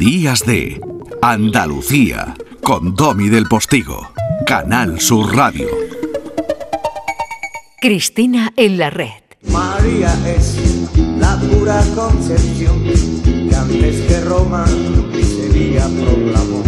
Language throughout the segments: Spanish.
Días de Andalucía con Domi del Postigo, Canal Sur Radio. Cristina en la red. María es la pura concepción que antes que Roma y Sevilla proclamó.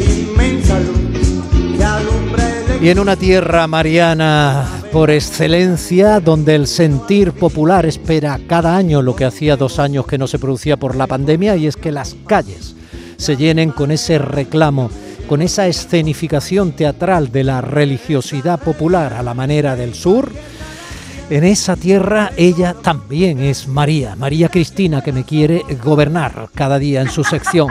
Inmensa luz que alumbra el Y en una tierra mariana por excelencia, donde el sentir popular espera cada año lo que hacía dos años que no se producía por la pandemia, y es que las calles se llenen con ese reclamo, con esa escenificación teatral de la religiosidad popular a la manera del sur. En esa tierra ella también es María, María Cristina, que me quiere gobernar cada día en su sección.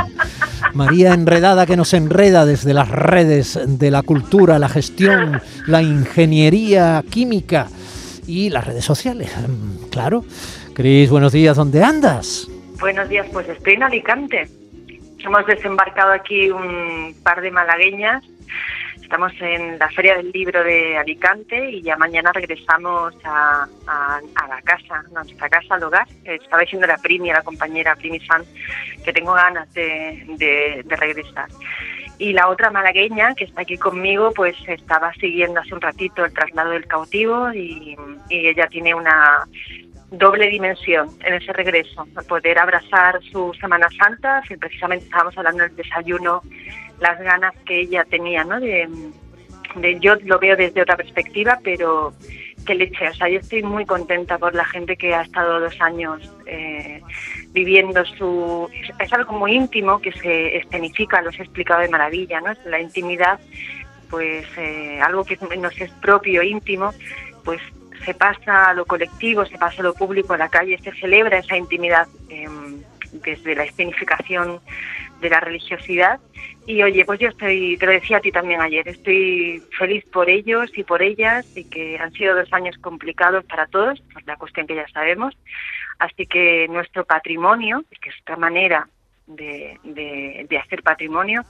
María enredada que nos enreda desde las redes de la cultura, la gestión, la ingeniería química y las redes sociales. Mm, Claro. Cris, buenos días, ¿dónde andas? Buenos días, pues estoy en Alicante. Hemos desembarcado aquí un par de malagueñas. Estamos en la Feria del Libro de Alicante y ya mañana regresamos a, a- la casa, nuestra casa, al hogar. Estaba diciendo la Primi, la compañera Primi San, que tengo ganas de, de- regresar. Y la otra malagueña que está aquí conmigo, pues estaba siguiendo hace un ratito el traslado del cautivo y, ella tiene una doble dimensión en ese regreso, poder abrazar su Semana Santa, que precisamente estábamos hablando del desayuno, las ganas que ella tenía, ¿no? De- yo lo veo desde otra perspectiva, pero qué leche, o sea, yo estoy muy contenta por la gente que ha estado dos años eh, viviendo su... Es algo muy íntimo que se escenifica, los he explicado de maravilla, ¿no? La intimidad, pues eh, algo que nos es propio, íntimo, pues se pasa a lo colectivo, se pasa a lo público, a la calle, se celebra esa intimidad eh, desde la escenificación de la religiosidad. Y oye, pues yo estoy, te lo decía a ti también ayer, estoy feliz por ellos y por ellas y que han sido dos años complicados para todos, por la cuestión que ya sabemos. Así que nuestro patrimonio, que es otra manera de, de- de hacer patrimonio,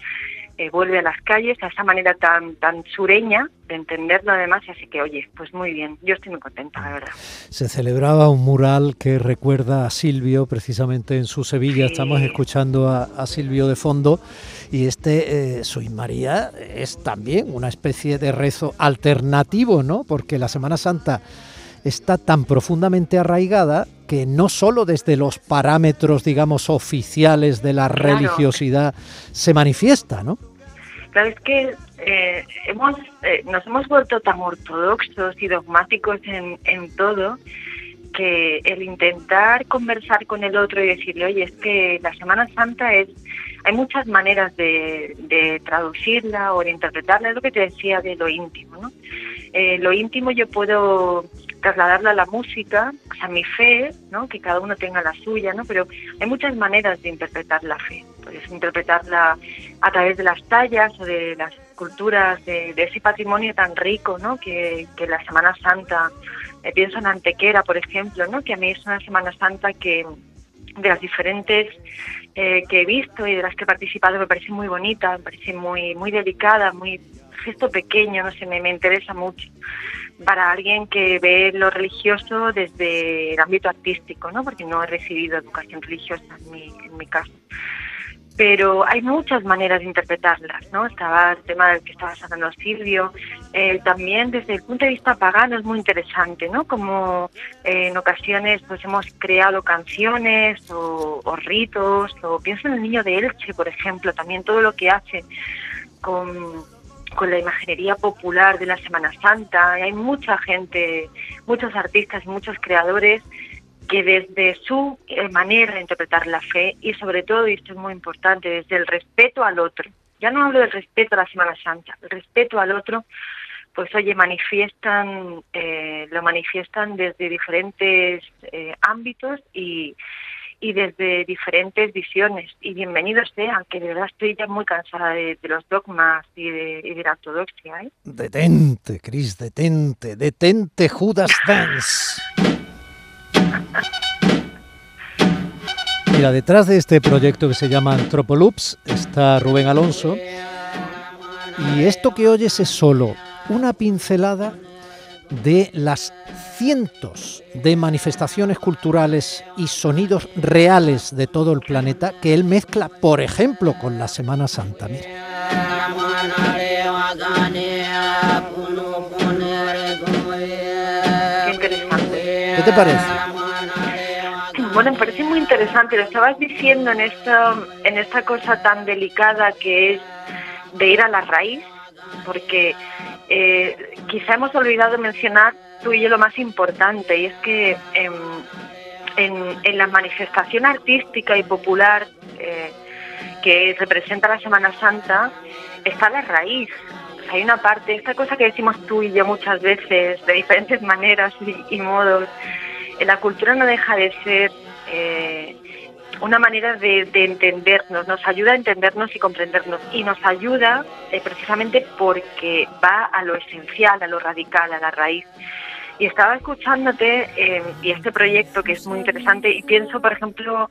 eh, vuelve a las calles a esa manera tan tan sureña de entenderlo además así que oye pues muy bien yo estoy muy contenta la verdad Se celebraba un mural que recuerda a Silvio, precisamente en su Sevilla. Sí. Estamos escuchando a, a Silvio de fondo. Y este, eh, Soy María, es también una especie de rezo alternativo, ¿no? Porque la Semana Santa está tan profundamente arraigada que no solo desde los parámetros, digamos, oficiales de la Claro. religiosidad se manifiesta, ¿no? claro es que eh, hemos eh, nos hemos vuelto tan ortodoxos y dogmáticos en, en todo que el intentar conversar con el otro y decirle oye es que la Semana Santa es hay muchas maneras de, de traducirla o de interpretarla es lo que te decía de lo íntimo no Eh, lo íntimo yo puedo trasladarla a la música, o sea, mi fe, ¿no? que cada uno tenga la suya, ¿no? pero hay muchas maneras de interpretar la fe. Puedes interpretarla a través de las tallas o de las culturas, de, ese patrimonio tan rico ¿no? que, que la Semana Santa, eh, pienso en Antequera, por ejemplo, ¿no? que a mí es una Semana Santa que de las diferentes eh, que he visto y de las que he participado me parece muy bonita, me parece muy muy delicada, muy gesto pequeño, no sé, me, me interesa mucho para alguien que ve lo religioso desde el ámbito artístico, ¿no? Porque no he recibido educación religiosa en mi, en mi caso. Pero hay muchas maneras de interpretarlas, ¿no? Estaba el tema del que estabas hablando Silvio, eh, también desde el punto de vista pagano es muy interesante, ¿no? Como eh, en ocasiones pues hemos creado canciones o, o ritos, o pienso en el niño de Elche, por ejemplo, también todo lo que hace con, con la imaginería popular de la Semana Santa. Hay mucha gente, muchos artistas, muchos creadores que desde su eh, manera de interpretar la fe y sobre todo, y esto es muy importante, desde el respeto al otro. Ya no hablo del respeto a la Semana Santa, el respeto al otro, pues oye, manifiestan, eh, lo manifiestan desde diferentes eh, ámbitos y, y desde diferentes visiones. Y bienvenidos sean, que de verdad estoy ya muy cansada de, los dogmas y de, y de la ortodoxia. ¿eh? Detente, Cris, detente, detente, Judas Dance. Mira, detrás de este proyecto que se llama Antropoloops está Rubén Alonso. Y esto que oyes es solo una pincelada de las cientos de manifestaciones culturales y sonidos reales de todo el planeta que él mezcla, por ejemplo, con la Semana Santa. Mira. Qué interesante. ¿Qué te parece? Bueno, me parece muy interesante. Lo estabas diciendo en esta, en esta cosa tan delicada que es de ir a la raíz, porque eh, quizá hemos olvidado mencionar tú y yo lo más importante, y es que en, en- en la manifestación artística y popular eh, que representa la Semana Santa está la raíz. Hay una parte, esta cosa que decimos tú y yo muchas veces, de diferentes maneras y, y modos, eh, la cultura no deja de ser una manera de, de entendernos, nos ayuda a entendernos y comprendernos y nos ayuda eh, precisamente porque va a lo esencial, a lo radical, a la raíz. Y estaba escuchándote eh, y este proyecto que es muy interesante y pienso, por ejemplo,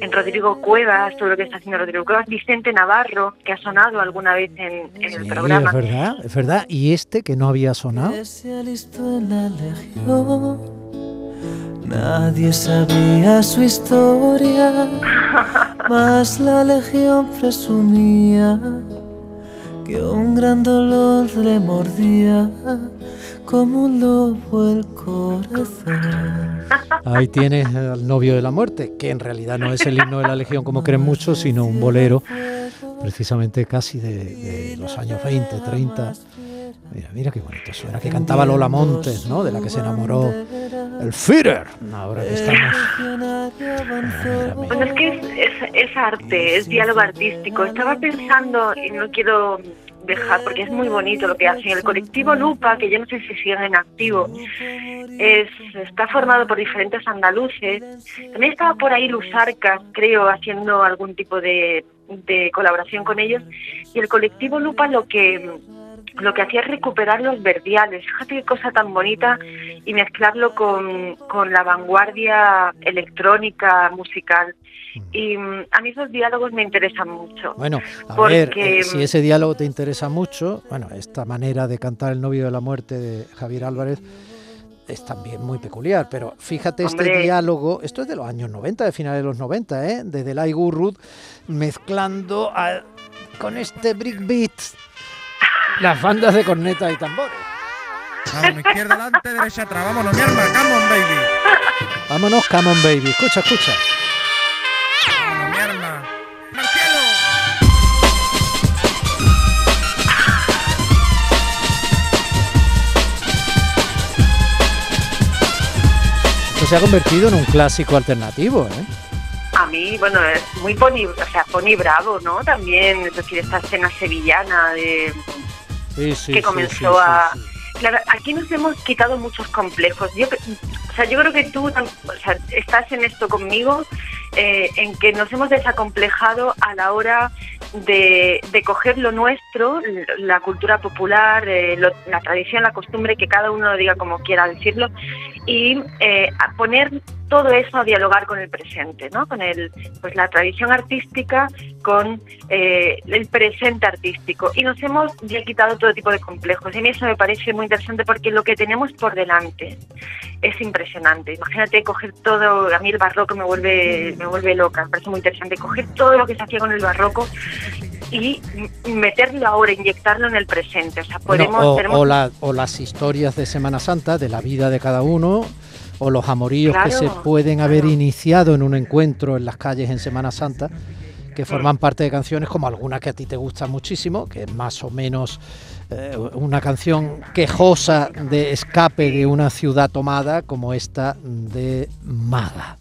en Rodrigo Cuevas, todo lo que está haciendo Rodrigo Cuevas, Vicente Navarro, que ha sonado alguna vez en, en el Sí, programa. es verdad, es verdad. Y este que no había sonado. Nadie sabía su historia, mas la legión presumía que un gran dolor le mordía como un lobo el corazón. Ahí tienes al novio de la muerte, que en realidad no es el himno de la Legión como creen muchos, sino un bolero, precisamente casi de, de los años 20, 30. Mira, mira qué bonito suena, que cantaba Lola Montes, ¿no? De la que se enamoró el Führer. Ahora que estamos... Bueno, es que es, es- es arte, es diálogo artístico. Estaba pensando, y no quiero dejar, porque es muy bonito lo que hacen, el colectivo Lupa, que yo no sé si siguen en activo, es, está formado por diferentes andaluces. También estaba por ahí Lusarcas, creo, haciendo algún tipo de, de colaboración con ellos. Y el colectivo Lupa lo que lo que hacía es recuperar los verdiales. Fíjate qué cosa tan bonita y mezclarlo con, con la vanguardia electrónica, musical. Y mm, a mí esos diálogos me interesan mucho. Bueno, a Porque, ver, eh, si mm, ese diálogo te interesa mucho, bueno, esta manera de cantar El novio de la muerte de Javier Álvarez es también muy peculiar, pero fíjate este diálogo, esto es de los años 90, de finales de los 90, ¿eh? de Delay Gurrud, mezclando a- con este breakbeat las bandas de corneta y tambores. Vamos, izquierda adelante, derecha atrás. Vámonos, mi arma. Come on, baby. Vámonos, come on baby, escucha, escucha. Vámonos, mi arma. ¡Marcielo! Esto se ha convertido en un clásico alternativo, ¿eh? A mí, bueno, es muy Pony, o sea, Pony Bravo, ¿no? También, es decir, esta escena sevillana de Sí, sí, que comenzó sí, a... Claro, aquí nos hemos quitado muchos complejos. Yo, o sea, yo creo que tú o sea, estás en esto conmigo, eh, en que nos hemos desacomplejado a la hora de, de coger lo nuestro, la cultura popular, eh, lo- la tradición, la costumbre, que cada uno lo diga como quiera decirlo, y eh, a poner todo eso a dialogar con el presente, ¿no? Con el, pues la tradición artística, con eh, el presente artístico. Y nos hemos ya quitado todo tipo de complejos. Y a mí eso me parece muy interesante porque lo que tenemos por delante es impresionante. Imagínate coger todo, a mí el barroco me vuelve, me vuelve loca, me parece muy interesante. Coger todo lo que se hacía con el barroco y meterlo ahora, inyectarlo en el presente. O sea, podemos, o, tenemos o la- o las historias de Semana Santa, de la vida de cada uno, o los amoríos que se Claro, pueden haber claro. iniciado en un encuentro en las calles en Semana Santa, que forman parte de canciones como alguna que a ti te gusta muchísimo, que es más o menos eh, una canción quejosa de escape de una ciudad tomada, como esta de Maga.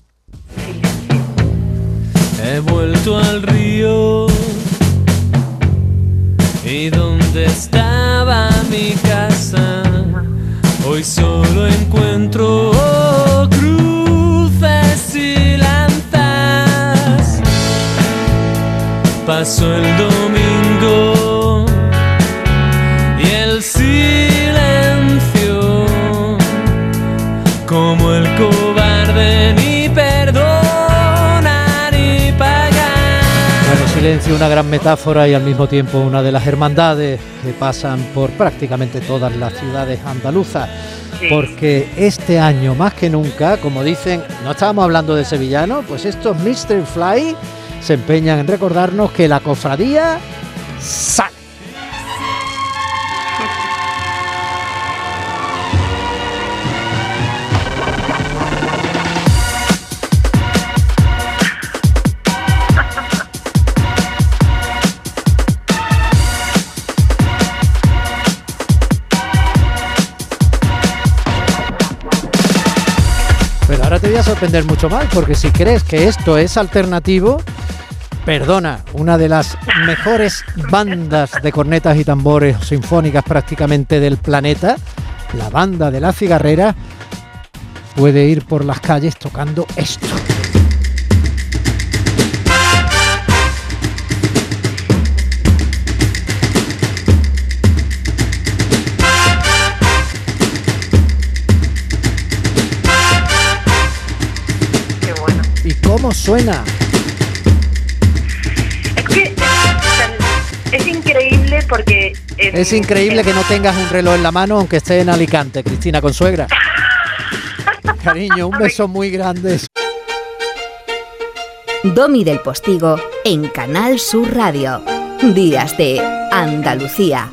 He vuelto al río y donde estaba mi casa, hoy solo encuentro cruces y lanzas. Pasó el domingo silencio, una gran metáfora y al mismo tiempo una de las hermandades que pasan por prácticamente todas las ciudades andaluzas. Sí. porque este año más que nunca, como dicen, no estábamos hablando de sevillano, pues estos Mr. Fly se empeñan en recordarnos que la cofradía sale. A sorprender mucho más, porque si crees que esto es alternativo, perdona, una de las mejores bandas de cornetas y tambores sinfónicas prácticamente del planeta, la banda de la cigarrera, puede ir por las calles tocando esto. Cómo suena? Es que increíble porque... en- Es increíble en- que no tengas un reloj en la mano aunque esté en Alicante, Cristina Consuegra. Cariño, un beso muy grande. Domi del Postigo en Canal Sur Radio. Días de Andalucía.